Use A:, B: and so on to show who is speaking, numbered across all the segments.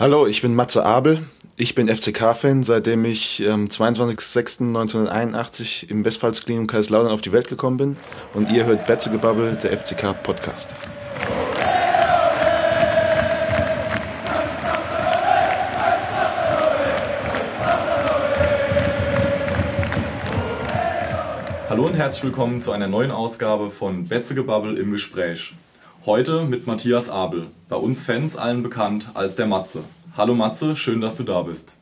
A: Hallo, ich bin Matze Abel. Ich bin FCK-Fan, seitdem ich am ähm, 22.06.1981 im Westfalsklinikum Kaiserslautern auf die Welt gekommen bin. Und ihr hört Betzegebabbel, der FCK-Podcast.
B: Hallo und herzlich willkommen zu einer neuen Ausgabe von Betzegebabbel im Gespräch. Heute mit Matthias Abel, bei uns Fans allen bekannt als der Matze. Hallo Matze, schön, dass du da bist.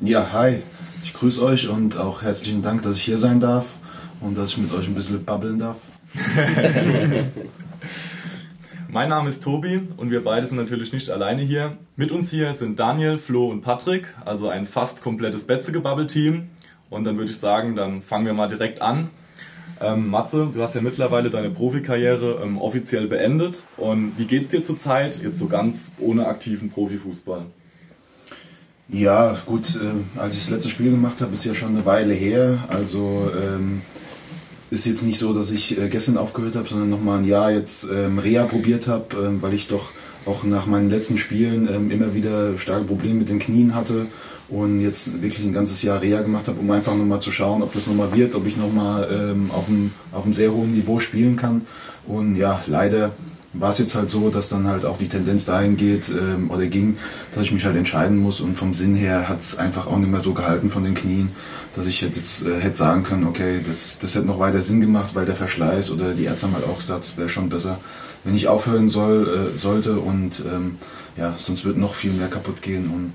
A: Ja, hi. Ich grüße euch und auch herzlichen Dank, dass ich hier sein darf und dass ich mit euch ein bisschen babbeln darf.
B: mein Name ist Tobi und wir beide sind natürlich nicht alleine hier. Mit uns hier sind Daniel, Flo und Patrick, also ein fast komplettes Betzegebabbel-Team. Und dann würde ich sagen, dann fangen wir mal direkt an. Ähm, Matze, du hast ja mittlerweile deine Profikarriere ähm, offiziell beendet. Und wie geht's dir zurzeit, jetzt so ganz ohne aktiven Profifußball?
A: Ja, gut, äh, als ich das letzte Spiel gemacht habe, ist ja schon eine Weile her. Also ähm, ist jetzt nicht so, dass ich äh, gestern aufgehört habe, sondern nochmal ein Jahr jetzt ähm, Reha probiert habe, äh, weil ich doch auch nach meinen letzten Spielen ähm, immer wieder starke Probleme mit den Knien hatte und jetzt wirklich ein ganzes Jahr Reha gemacht habe, um einfach nochmal zu schauen, ob das nochmal wird, ob ich nochmal ähm, auf, einem, auf einem sehr hohen Niveau spielen kann. Und ja, leider war es jetzt halt so, dass dann halt auch die Tendenz dahin geht ähm, oder ging, dass ich mich halt entscheiden muss. Und vom Sinn her hat es einfach auch nicht mehr so gehalten von den Knien, dass ich jetzt äh, hätte sagen können, okay, das, das hätte noch weiter Sinn gemacht, weil der Verschleiß oder die Ärzte haben halt auch gesagt, es wäre schon besser, wenn ich aufhören soll, äh, sollte. Und ähm, ja, sonst wird noch viel mehr kaputt gehen. Und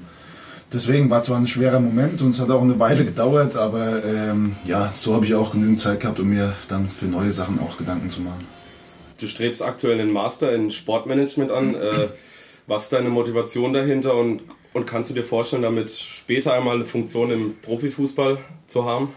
A: Deswegen war zwar ein schwerer Moment und es hat auch eine Weile gedauert, aber ähm, ja, so habe ich auch genügend Zeit gehabt, um mir dann für neue Sachen auch Gedanken zu machen.
C: Du strebst aktuell einen Master in Sportmanagement an. Äh, was ist deine Motivation dahinter und, und kannst du dir vorstellen, damit später einmal eine Funktion im Profifußball zu haben?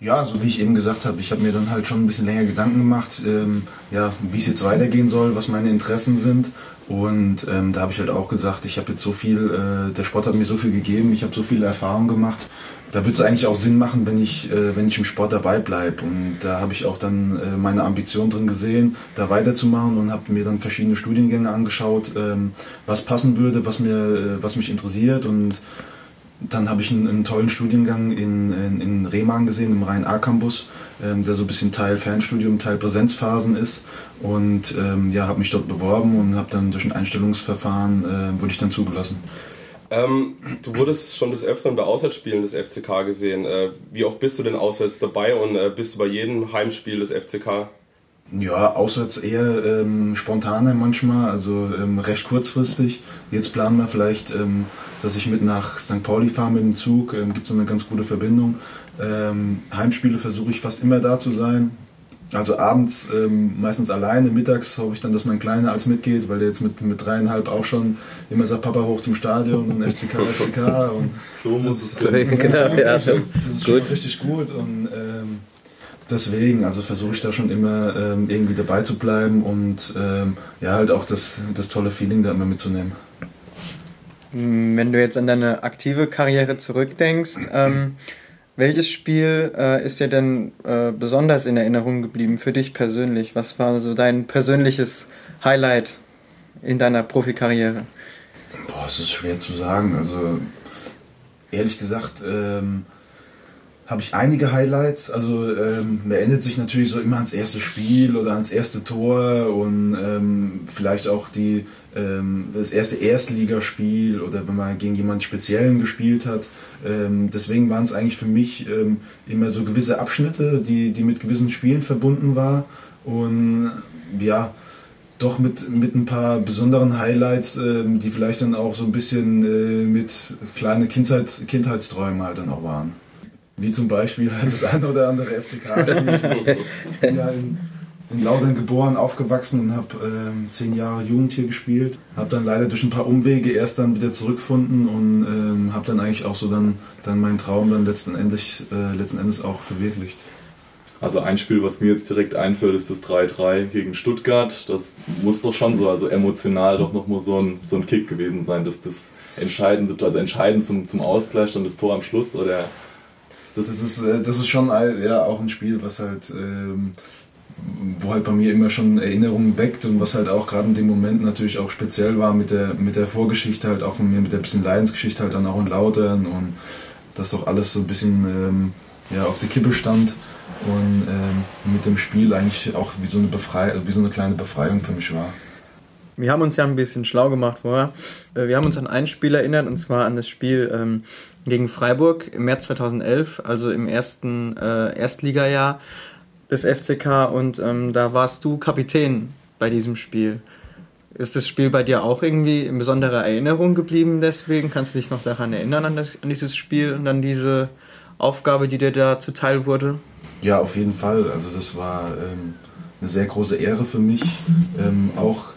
A: Ja, so wie ich eben gesagt habe, ich habe mir dann halt schon ein bisschen länger Gedanken gemacht, ähm, ja, wie es jetzt weitergehen soll, was meine Interessen sind und ähm, da habe ich halt auch gesagt, ich habe jetzt so viel, äh, der Sport hat mir so viel gegeben, ich habe so viele Erfahrungen gemacht. Da würde es eigentlich auch Sinn machen, wenn ich, äh, wenn ich im Sport dabei bleibe. Und da habe ich auch dann äh, meine Ambition drin gesehen, da weiterzumachen und habe mir dann verschiedene Studiengänge angeschaut, ähm, was passen würde, was mir, äh, was mich interessiert und dann habe ich einen, einen, tollen Studiengang in, in, in Remagen gesehen, im Rhein-A-Campus, ähm, der so ein bisschen Teil Fernstudium, Teil Präsenzphasen ist. Und ähm, ja, habe mich dort beworben und habe dann durch ein Einstellungsverfahren, äh, wurde ich dann zugelassen.
C: Ähm, du wurdest schon des Öfteren bei Auswärtsspielen des FCK gesehen. Äh, wie oft bist du denn auswärts dabei und äh, bist du bei jedem Heimspiel des FCK?
A: Ja, auswärts eher ähm, spontaner manchmal, also ähm, recht kurzfristig. Jetzt planen wir vielleicht ähm, dass ich mit nach St. Pauli fahre mit dem Zug. Ähm, Gibt es eine ganz gute Verbindung. Ähm, Heimspiele versuche ich fast immer da zu sein. Also abends ähm, meistens alleine, mittags hoffe ich dann, dass mein Kleiner als mitgeht, weil der jetzt mit, mit dreieinhalb auch schon immer sagt, Papa hoch zum Stadion und FCK, FCK. Und so muss es sein. Genau, ja, das ist schon richtig gut und ähm, deswegen, also versuche ich da schon immer ähm, irgendwie dabei zu bleiben und ähm, ja, halt auch das, das tolle Feeling da immer mitzunehmen.
D: Wenn du jetzt an deine aktive Karriere zurückdenkst, ähm, welches Spiel äh, ist dir denn äh, besonders in Erinnerung geblieben für dich persönlich? Was war so dein persönliches Highlight in deiner Profikarriere?
A: Boah, es ist schwer zu sagen. Also ehrlich gesagt, ähm, habe ich einige Highlights. Also ähm, man erinnert sich natürlich so immer ans erste Spiel oder ans erste Tor und ähm, vielleicht auch die, ähm, das erste Erstligaspiel oder wenn man gegen jemanden Speziellen gespielt hat. Ähm, deswegen waren es eigentlich für mich ähm, immer so gewisse Abschnitte, die, die mit gewissen Spielen verbunden waren und ja, doch mit, mit ein paar besonderen Highlights, ähm, die vielleicht dann auch so ein bisschen äh, mit kleinen Kindheit, Kindheitsträumen halt dann auch waren. Wie zum Beispiel das eine oder andere FCK. ich bin ja in, in Laudern geboren, aufgewachsen und habe ähm, zehn Jahre Jugend hier gespielt. Habe dann leider durch ein paar Umwege erst dann wieder zurückgefunden und ähm, habe dann eigentlich auch so dann, dann meinen Traum dann letzten, Endes, äh, letzten Endes auch verwirklicht.
B: Also ein Spiel, was mir jetzt direkt einfällt, ist das 3-3 gegen Stuttgart. Das muss doch schon so, also emotional doch nochmal so ein, so ein Kick gewesen sein, dass das entscheidend, also entscheidend zum, zum Ausgleich dann das Tor am Schluss oder
A: das ist, äh, das ist schon ja, auch ein Spiel, was halt ähm, wo halt bei mir immer schon Erinnerungen weckt und was halt auch gerade in dem Moment natürlich auch speziell war mit der, mit der Vorgeschichte halt auch von mir, mit der bisschen Leidensgeschichte halt dann auch in Lautern und das doch alles so ein bisschen ähm, ja, auf der Kippe stand und ähm, mit dem Spiel eigentlich auch wie so, eine wie so eine kleine Befreiung für mich war.
D: Wir haben uns ja ein bisschen schlau gemacht vorher. Äh, wir haben uns an ein Spiel erinnert und zwar an das Spiel ähm, gegen Freiburg im März 2011, also im ersten äh, Erstligajahr des FCK und ähm, da warst du Kapitän bei diesem Spiel. Ist das Spiel bei dir auch irgendwie in besonderer Erinnerung geblieben deswegen? Kannst du dich noch daran erinnern, an, das, an dieses Spiel und an diese Aufgabe, die dir da zuteil wurde?
A: Ja, auf jeden Fall. Also das war ähm, eine sehr große Ehre für mich. Ähm, auch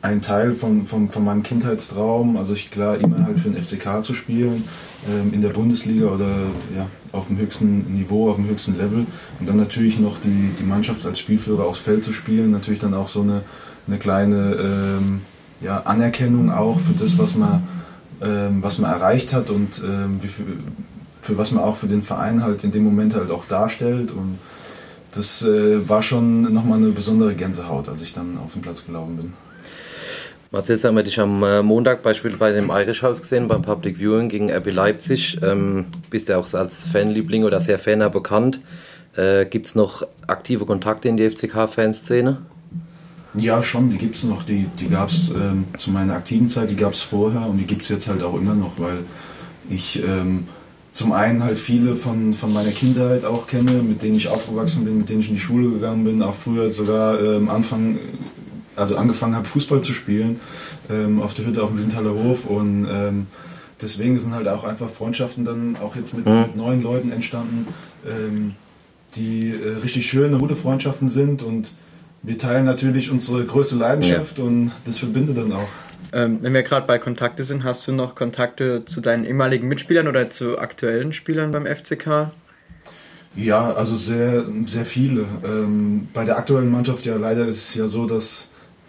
A: ein Teil von, von, von meinem Kindheitstraum. Also ich klar immer halt für den FCK zu spielen ähm, in der Bundesliga oder ja, auf dem höchsten Niveau, auf dem höchsten Level. Und dann natürlich noch die, die Mannschaft als Spielführer aufs Feld zu spielen. Natürlich dann auch so eine, eine kleine ähm, ja, Anerkennung auch für das, was man, ähm, was man erreicht hat und ähm, für, für was man auch für den Verein halt in dem Moment halt auch darstellt. Und das äh, war schon nochmal eine besondere Gänsehaut, als ich dann auf den Platz gelaufen bin.
E: Jetzt haben wir dich am äh, Montag beispielsweise im Irish House gesehen beim Public Viewing gegen RB Leipzig. Ähm, bist ja auch als Fanliebling oder sehr Faner bekannt. Äh, gibt es noch aktive Kontakte in die FCK-Fanszene?
A: Ja, schon, die gibt es noch. Die, die gab es ähm, zu meiner aktiven Zeit, die gab es vorher und die gibt es jetzt halt auch immer noch, weil ich ähm, zum einen halt viele von, von meiner Kindheit auch kenne, mit denen ich aufgewachsen bin, mit denen ich in die Schule gegangen bin, auch früher sogar ähm, Anfang also angefangen habe, Fußball zu spielen ähm, auf der Hütte auf dem Wiesenthaler Hof und ähm, deswegen sind halt auch einfach Freundschaften dann auch jetzt mit, mhm. mit neuen Leuten entstanden, ähm, die äh, richtig schöne, gute Freundschaften sind und wir teilen natürlich unsere größte Leidenschaft ja. und das verbindet dann auch.
D: Ähm, wenn wir gerade bei Kontakte sind, hast du noch Kontakte zu deinen ehemaligen Mitspielern oder zu aktuellen Spielern beim FCK?
A: Ja, also sehr, sehr viele. Ähm, bei der aktuellen Mannschaft ja leider ist es ja so, dass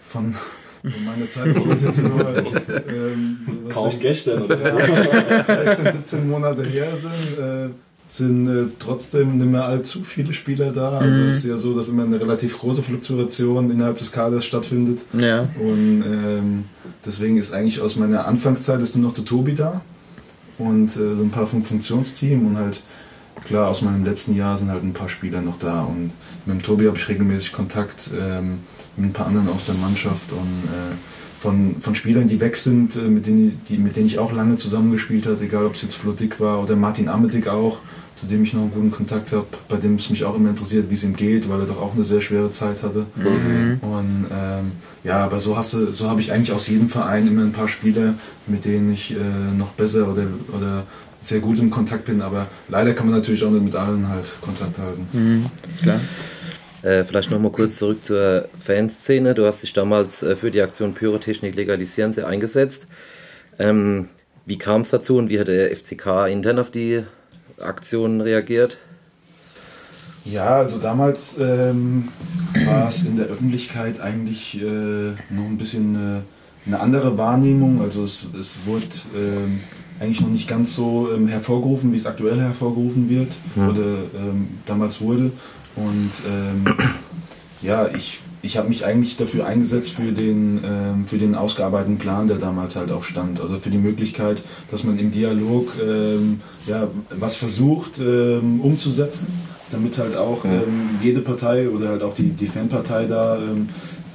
A: von, von meiner Zeit bei uns jetzt nur ähm,
B: kaum 16, gestern,
A: ja, 16, 17 Monate her sind, äh, sind äh, trotzdem nicht mehr allzu viele Spieler da. Also mhm. es ist ja so, dass immer eine relativ große Fluktuation innerhalb des Kaders stattfindet.
D: Ja.
A: Und ähm, deswegen ist eigentlich aus meiner Anfangszeit ist nur noch der Tobi da und äh, so ein paar vom Funktionsteam und halt klar aus meinem letzten Jahr sind halt ein paar Spieler noch da und mit dem Tobi habe ich regelmäßig Kontakt. Ähm, mit ein paar anderen aus der Mannschaft und äh, von, von Spielern, die weg sind, äh, mit, denen, die, mit denen ich auch lange zusammengespielt habe, egal ob es jetzt Flo Dick war oder Martin Amedik auch, zu dem ich noch einen guten Kontakt habe, bei dem es mich auch immer interessiert, wie es ihm geht, weil er doch auch eine sehr schwere Zeit hatte. Mhm. Und ähm, ja, aber so hast du, so habe ich eigentlich aus jedem Verein immer ein paar Spieler, mit denen ich äh, noch besser oder, oder sehr gut im Kontakt bin, aber leider kann man natürlich auch nicht mit allen halt Kontakt halten.
D: Mhm. Klar.
E: Äh, vielleicht nochmal kurz zurück zur Fanszene. Du hast dich damals äh, für die Aktion Pyrotechnik legalisieren sehr eingesetzt. Ähm, wie kam es dazu und wie hat der FCK intern auf die Aktion reagiert?
A: Ja, also damals ähm, war es in der Öffentlichkeit eigentlich äh, noch ein bisschen eine, eine, andere Wahrnehmung. Also es, es wurde ähm, eigentlich noch nicht ganz so ähm, hervorgerufen, wie es aktuell hervorgerufen wird mhm. oder ähm, damals wurde. Und ähm, ja, ich, ich habe mich eigentlich dafür eingesetzt für den, ähm, für den ausgearbeiteten Plan, der damals halt auch stand. Also für die Möglichkeit, dass man im Dialog ähm, ja, was versucht ähm, umzusetzen, damit halt auch ähm, jede Partei oder halt auch die, die Fanpartei da ähm,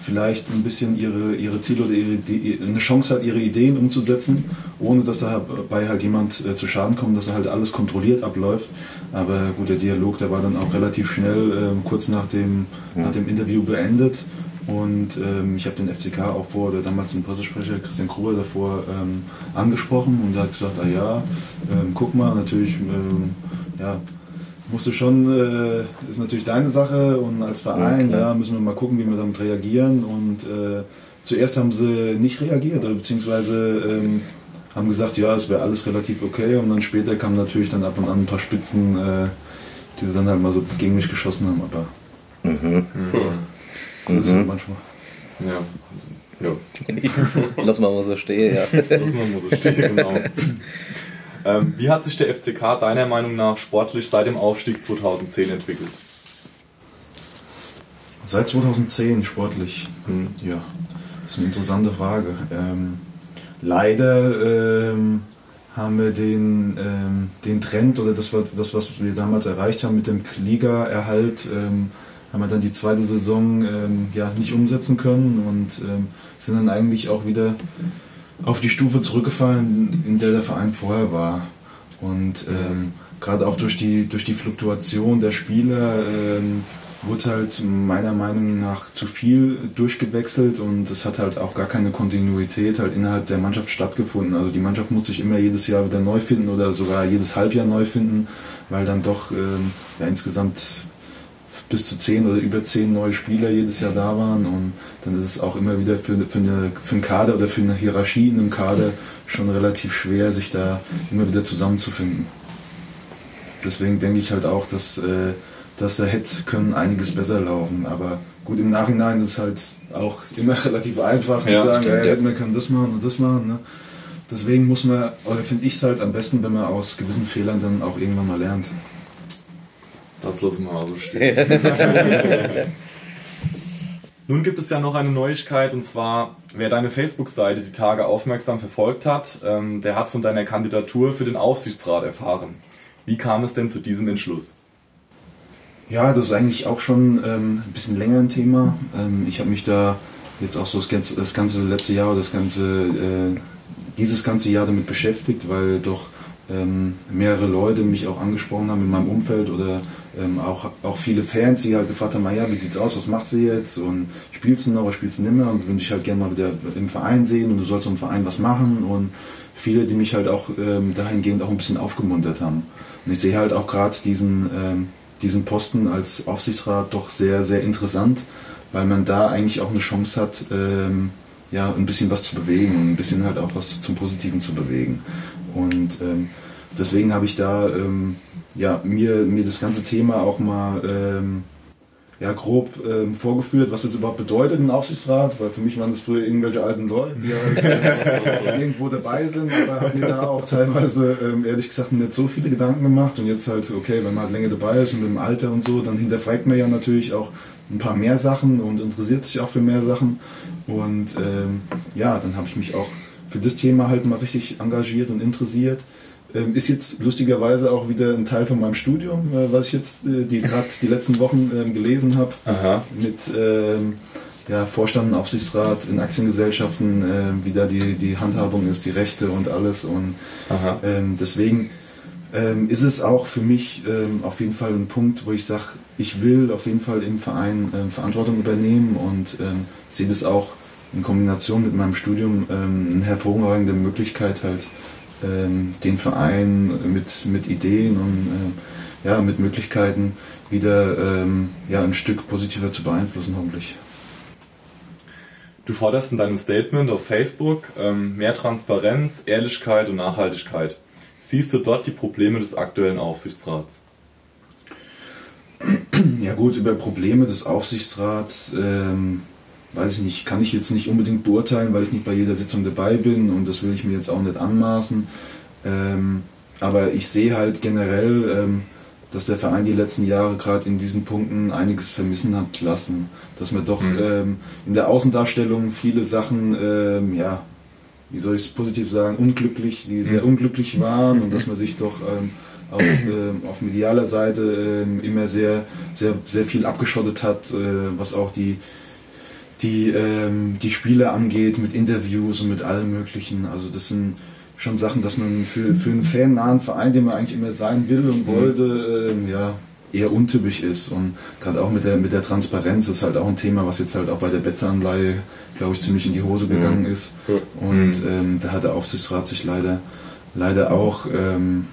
A: vielleicht ein bisschen ihre, ihre Ziele oder ihre, die, eine Chance hat, ihre Ideen umzusetzen, ohne dass dabei halt jemand äh, zu Schaden kommt, dass halt alles kontrolliert abläuft. Aber gut, der Dialog, der war dann auch relativ schnell, äh, kurz nach dem, nach dem Interview beendet. Und ähm, ich habe den FCK auch vor, oder damals den Pressesprecher Christian Kruger davor ähm, angesprochen und er hat gesagt, ah ja, ähm, guck mal, natürlich, ähm, ja, musst du schon, äh, ist natürlich deine Sache und als Verein, ja, ja, müssen wir mal gucken, wie wir damit reagieren. Und äh, zuerst haben sie nicht reagiert, beziehungsweise ähm, haben gesagt, ja, es wäre alles relativ okay und dann später kamen natürlich dann ab und an ein paar Spitzen, äh, die sie dann halt mal so gegen mich geschossen haben, aber mhm. mhm. so ist es mhm. manchmal.
E: Ja, ja. Lass mal mal so stehen, ja.
B: Lass mal mal so stehen, genau. ähm, wie hat sich der FCK deiner Meinung nach sportlich seit dem Aufstieg 2010 entwickelt?
A: Seit 2010 sportlich. Hm. Ja, das ist eine interessante Frage. Ähm, leider ähm, haben wir den, ähm, den Trend oder das, das, was wir damals erreicht haben mit dem Liga-Erhalt, ähm, haben wir dann die zweite Saison ähm, ja, nicht umsetzen können und ähm, sind dann eigentlich auch wieder auf die Stufe zurückgefallen, in der der Verein vorher war. Und ähm, gerade auch durch die, durch die Fluktuation der Spieler wurde halt meiner Meinung nach zu viel durchgewechselt und es hat halt auch gar keine Kontinuität halt innerhalb der Mannschaft stattgefunden. Also die Mannschaft muss sich immer jedes Jahr wieder neu finden oder sogar jedes Halbjahr neu finden, weil dann doch ähm, ja, insgesamt bis zu zehn oder über zehn neue Spieler jedes Jahr da waren und dann ist es auch immer wieder für, für, eine, für einen Kader oder für eine Hierarchie in einem Kader schon relativ schwer, sich da immer wieder zusammenzufinden. Deswegen denke ich halt auch, dass, äh, dass da hätte können einiges besser laufen. Aber gut, im Nachhinein ist es halt auch immer relativ einfach ja, zu sagen, stimmt, ja, hätten wir können das machen und das machen. Ne? Deswegen muss man, oder finde ich es halt am besten, wenn man aus gewissen Fehlern dann auch irgendwann mal lernt.
B: Das lassen wir mal so stehen. Nun gibt es ja noch eine Neuigkeit und zwar, wer deine Facebook-Seite die Tage aufmerksam verfolgt hat, ähm, der hat von deiner Kandidatur für den Aufsichtsrat erfahren. Wie kam es denn zu diesem Entschluss?
A: Ja, das ist eigentlich auch schon ähm, ein bisschen länger ein Thema. Ähm, ich habe mich da jetzt auch so das ganze, das ganze letzte Jahr, das ganze, äh, dieses ganze Jahr damit beschäftigt, weil doch ähm, mehrere Leute mich auch angesprochen haben in meinem Umfeld oder ähm, auch, auch viele Fans, die halt gefragt haben, ja, wie sieht's aus, was macht sie jetzt und spielst du noch oder spielst du nicht mehr und würde ich halt gerne mal wieder im Verein sehen und du sollst im Verein was machen und viele, die mich halt auch ähm, dahingehend auch ein bisschen aufgemuntert haben. Und ich sehe halt auch gerade diesen, ähm, diesen Posten als Aufsichtsrat doch sehr, sehr interessant, weil man da eigentlich auch eine Chance hat, ähm, ja, ein bisschen was zu bewegen, ein bisschen halt auch was zum Positiven zu bewegen. Und ähm, deswegen habe ich da ähm, ja, mir, mir das ganze Thema auch mal ähm, ja, grob ähm, vorgeführt, was das überhaupt bedeutet, ein Aufsichtsrat, weil für mich waren das früher irgendwelche alten Leute, die halt äh, irgendwo dabei sind, aber habe mir da auch teilweise, ähm, ehrlich gesagt, nicht so viele Gedanken gemacht und jetzt halt, okay, wenn man halt länger dabei ist und mit dem Alter und so, dann hinterfragt man ja natürlich auch ein paar mehr Sachen und interessiert sich auch für mehr Sachen und ähm, ja, dann habe ich mich auch für das Thema halt mal richtig engagiert und interessiert. Ähm, ist jetzt lustigerweise auch wieder ein Teil von meinem Studium, äh, was ich jetzt äh, die gerade die letzten Wochen ähm, gelesen habe. Mit ähm, ja, Vorstand und Aufsichtsrat in Aktiengesellschaften, wie da die, die Handhabung ist, die Rechte und alles. Und ähm, deswegen ähm, ist es auch für mich ähm, auf jeden Fall ein Punkt, wo ich sage, ich will auf jeden Fall im Verein Verantwortung übernehmen und sehe das auch in Kombination mit meinem Studium eine hervorragende Möglichkeit halt den Verein mit, mit Ideen und äh, ja, mit Möglichkeiten wieder ähm, ja, ein Stück positiver zu beeinflussen, hoffentlich.
B: Du forderst in deinem Statement auf Facebook ähm, mehr Transparenz, Ehrlichkeit und Nachhaltigkeit. Siehst du dort die Probleme des aktuellen Aufsichtsrats?
A: Ja gut, über Probleme des Aufsichtsrats ähm, weiß ich nicht, kann ich jetzt nicht unbedingt beurteilen, weil ich nicht bei jeder Sitzung dabei bin und das will ich mir jetzt auch nicht anmaßen. Ähm, aber ich sehe halt generell, ähm, dass der Verein die letzten Jahre gerade in diesen Punkten einiges vermissen hat lassen. Dass man doch mhm. ähm, in der Außendarstellung viele Sachen, ähm, ja, wie soll ich es positiv sagen, unglücklich, die sehr mhm. unglücklich waren und dass man sich doch ähm, auf, äh, auf medialer Seite äh, immer sehr, sehr, sehr viel abgeschottet hat, äh, was auch die, die, ähm, die Spiele angeht, mit Interviews und mit allem Möglichen. Also das sind schon Sachen, dass man für, für einen fannahen Verein, den man eigentlich immer sein will und mhm. wollte, ähm, ja, eher untypisch ist. Und gerade auch mit der, mit der Transparenz ist halt auch ein Thema, was jetzt halt auch bei der Betze-Anleihe, glaube ich, ziemlich in die Hose gegangen mhm. ist. Und mhm. ähm, da hat der Aufsichtsrat sich leider, leider auch ähm,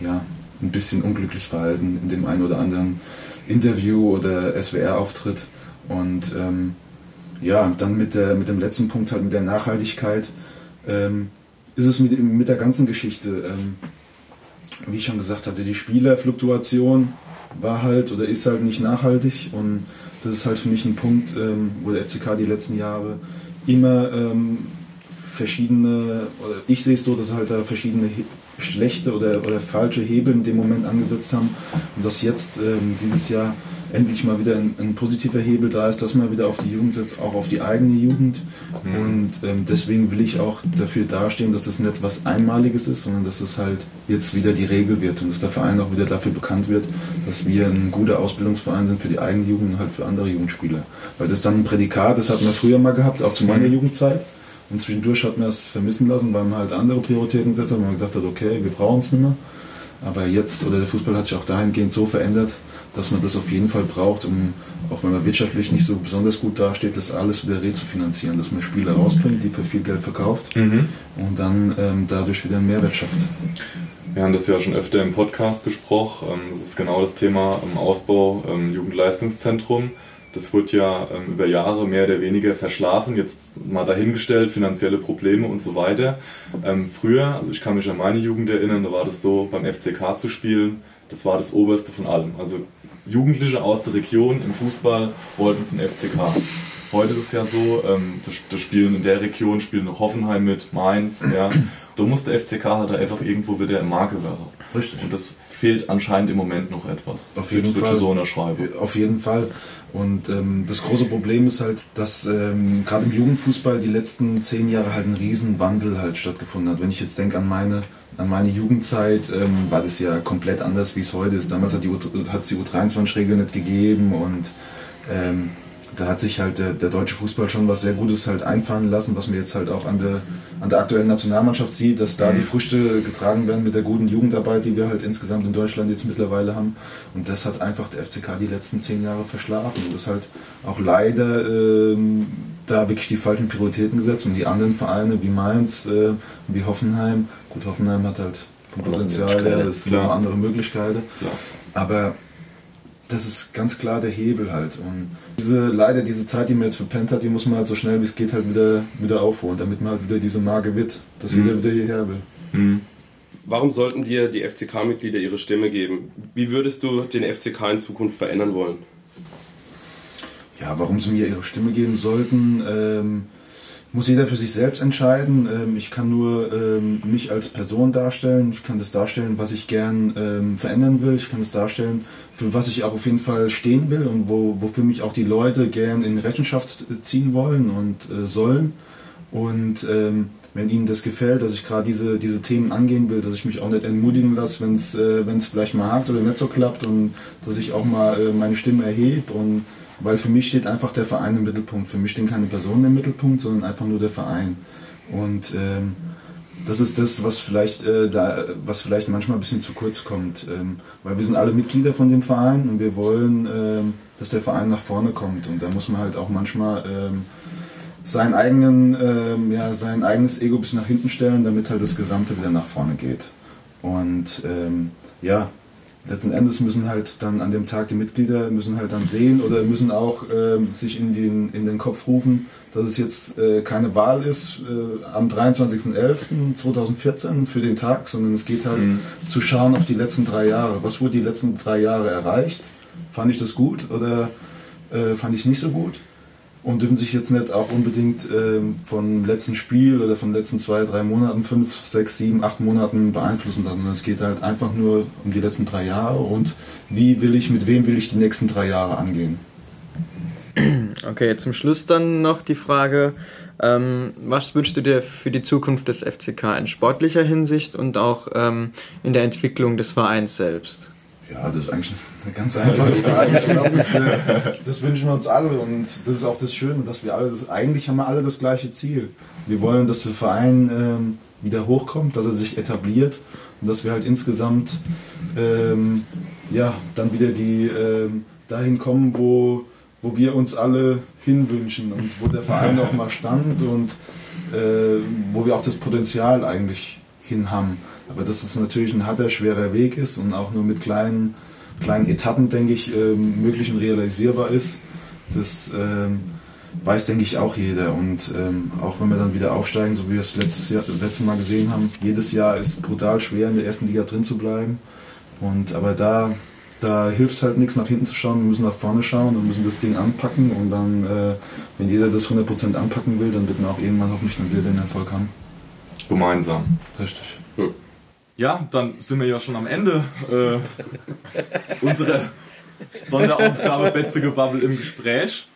A: ja, ein bisschen unglücklich verhalten in dem einen oder anderen Interview oder SWR-Auftritt. Und ähm, ja, dann mit, der, mit dem letzten Punkt halt mit der Nachhaltigkeit ähm, ist es mit, mit der ganzen Geschichte, ähm, wie ich schon gesagt hatte, die Spielerfluktuation war halt oder ist halt nicht nachhaltig und das ist halt für mich ein Punkt, ähm, wo der FCK die letzten Jahre immer ähm, verschiedene, oder ich sehe es so, dass halt da verschiedene schlechte oder, oder falsche Hebel in dem Moment angesetzt haben und dass jetzt ähm, dieses Jahr endlich mal wieder ein, ein, positiver Hebel da ist, dass man wieder auf die Jugend setzt, auch auf die eigene Jugend. Mhm. Und ähm, deswegen will ich auch dafür dastehen, dass das nicht was Einmaliges ist, sondern dass es halt jetzt wieder die Regel wird und dass der Verein auch wieder dafür bekannt wird, dass wir ein guter Ausbildungsverein sind für die eigene Jugend und halt für andere Jugendspieler. Weil das dann ein Prädikat, das hatten wir früher mal gehabt, auch zu meiner mhm. Jugendzeit. Und zwischendurch hat man es vermissen lassen, weil man halt andere Prioritäten gesetzt hat und man gedacht hat, okay, wir brauchen es nicht mehr. Aber jetzt, oder der Fußball hat sich auch dahingehend so verändert, dass man das auf jeden Fall braucht, um, auch wenn man wirtschaftlich nicht so besonders gut dasteht, das alles wieder rezufinanzieren, dass man Spiele rausbringt, die für viel Geld verkauft mhm. und dann ähm, dadurch wieder einen Mehrwert schafft.
B: Wir haben das ja schon öfter im Podcast besprochen. Ähm, das ist genau das Thema im Ausbau im Jugendleistungszentrum. Das wird ja ähm, über Jahre mehr oder weniger verschlafen, jetzt mal dahingestellt, finanzielle Probleme und so weiter. Ähm, früher, also ich kann mich an meine Jugend erinnern, da war das so, beim FCK zu spielen, das war das Oberste von allem. Also Jugendliche aus der Region im Fußball wollten zum FCK. Heute ist es ja so, ähm, das, Spielen in der Region spielen noch Hoffenheim mit, Mainz, ja. Da muss der FCK halt einfach irgendwo wieder im Marke werden.
A: Richtig.
B: Und das fehlt anscheinend im Moment noch etwas.
A: Auf jeden Fall. So Auf jeden Fall. Und ähm, das große Problem ist halt, dass ähm, gerade im Jugendfußball die letzten zehn Jahre halt ein Riesenwandel halt stattgefunden hat. Wenn ich jetzt denke an meine an meine Jugendzeit ähm, war das ja komplett anders, wie es heute ist. Damals hat es die U23-Regel nicht gegeben und ähm, da hat sich halt der, der, deutsche Fußball schon was sehr Gutes halt einfahren lassen, was man jetzt halt auch an der, an der aktuellen Nationalmannschaft sieht, dass da mhm. die Früchte getragen werden mit der guten Jugendarbeit, die wir halt insgesamt in Deutschland jetzt mittlerweile haben. Und das hat einfach der FCK die letzten zehn Jahre verschlafen. Und das halt auch leider ähm, da wirklich die falschen Prioritäten gesetzt und die anderen Vereine wie Mainz, äh, wie Hoffenheim, gut, Hoffenheim hat halt vom Potenzial her, sind noch andere Möglichkeiten. Klar. Aber das ist ganz klar der Hebel halt. Und diese, leider diese Zeit, die man jetzt verpennt hat, die muss man halt so schnell wie es geht halt wieder, wieder aufholen, damit man halt wieder diese Marke wird, dass mhm. jeder wieder hierher will. Mhm.
C: Warum sollten dir die FCK-Mitglieder ihre Stimme geben? Wie würdest du den FCK in Zukunft verändern wollen?
A: Ja, warum sie mir ihre Stimme geben sollten, ähm, muss jeder für sich selbst entscheiden. Ähm, ich kann nur ähm, mich als Person darstellen. Ich kann das darstellen, was ich gern ähm, verändern will. Ich kann das darstellen, für was ich auch auf jeden Fall stehen will und wo, wofür mich auch die Leute gern in Rechenschaft ziehen wollen und äh, sollen. Und ähm, wenn Ihnen das gefällt, dass ich gerade diese, diese Themen angehen will, dass ich mich auch nicht entmutigen lasse, wenn es äh, vielleicht mal hakt oder nicht so klappt und dass ich auch mal äh, meine Stimme erhebe und weil für mich steht einfach der Verein im Mittelpunkt. Für mich stehen keine Personen im Mittelpunkt, sondern einfach nur der Verein. Und ähm, das ist das, was vielleicht, äh, da, was vielleicht manchmal ein bisschen zu kurz kommt. Ähm, weil wir sind alle Mitglieder von dem Verein und wir wollen, ähm, dass der Verein nach vorne kommt. Und da muss man halt auch manchmal ähm, seinen eigenen, ähm, ja, sein eigenes Ego ein bisschen nach hinten stellen, damit halt das Gesamte wieder nach vorne geht. Und ähm, ja, letzten Endes müssen halt dann an dem Tag die Mitglieder müssen halt dann sehen oder müssen auch ähm, sich in den, in den Kopf rufen, dass es jetzt äh, keine Wahl ist äh, am 23.11.2014 für den Tag, sondern es geht halt mhm. zu schauen auf die letzten drei Jahre. Was wurde die letzten drei Jahre erreicht? Fand ich das gut oder äh, fand ich es nicht so gut? Und dürfen sich jetzt nicht auch unbedingt ähm, vom letzten Spiel oder von den letzten zwei, drei Monaten, fünf, sechs, sieben, acht Monaten beeinflussen lassen. Es geht halt einfach nur um die letzten drei Jahre und wie will ich, mit wem will ich die nächsten drei Jahre angehen.
D: Okay, zum Schluss dann noch die Frage, ähm, was wünschst du dir für die Zukunft des FCK in sportlicher Hinsicht und auch ähm, in der Entwicklung des Vereins selbst?
A: Ja, das ist eigentlich eine ganz einfache Frage. Ich glaube, das, äh, das, wünschen wir uns alle und das ist auch das Schöne, dass wir alle, das, eigentlich haben wir alle das gleiche Ziel. Wir wollen, dass der Verein ähm, wieder hochkommt, dass er sich etabliert und dass wir halt insgesamt ähm, ja, dann wieder die, ähm, dahin kommen, wo, wo wir uns alle hinwünschen und wo der Verein auch mal stand und äh, wo wir auch das Potenzial eigentlich hin haben. Aber dass es natürlich ein harter, schwerer Weg ist und auch nur mit kleinen, kleinen Etappen, denke ich, ähm, möglich und realisierbar ist, das ähm, weiß, denke ich, auch jeder. Und ähm, auch wenn wir dann wieder aufsteigen, so wie wir es letztes, Jahr, letztes Mal gesehen haben, jedes Jahr ist brutal schwer, in der ersten Liga drin zu bleiben. Und, aber da, da hilft es halt nichts, nach hinten zu schauen. Wir müssen nach vorne schauen und müssen das Ding anpacken. Und dann, äh, wenn jeder das 100% anpacken will, dann wird man auch irgendwann hoffentlich dann wieder den Erfolg haben.
B: Gemeinsam.
A: Richtig.
B: Ja, dann sind wir ja schon am Ende äh, unserer Sonderausgabe Betzegebabbel im Gespräch.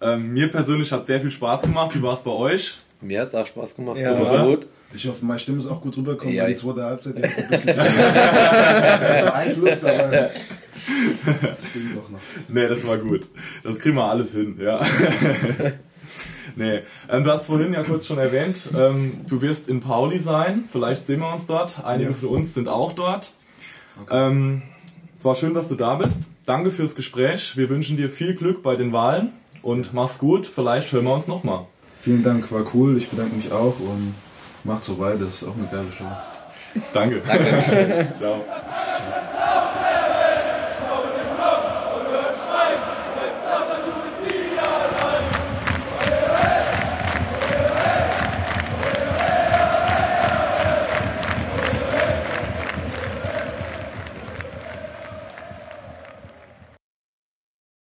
B: Ähm, mir persönlich hat sehr viel Spaß gemacht. Wie war es bei euch?
E: Mir hat es auch Spaß gemacht.
D: Ja.
E: Super gut.
A: Ich hoffe, meine Stimme ist auch gut rübergekommen,
E: Ja.
A: weil die zweite Halbzeit ja ein bisschen beeinflusst, aber das ging doch noch.
B: Nee, das war gut. Das kriegen wir alles hin, ja. Nee, ähm, du hast vorhin ja kurz schon erwähnt, ähm, du wirst in Pauli sein. Vielleicht sehen wir uns dort. Einige
A: Ja.
B: von uns sind auch dort. Ähm, es war schön, dass du da bist. Danke fürs Gespräch. Wir wünschen dir viel Glück bei den Wahlen und mach's gut. Vielleicht hören wir uns nochmal.
A: Vielen Dank, war cool. Ich bedanke mich auch und macht so weiter. Das ist auch eine geile Show.
B: Danke. Danke. Ciao.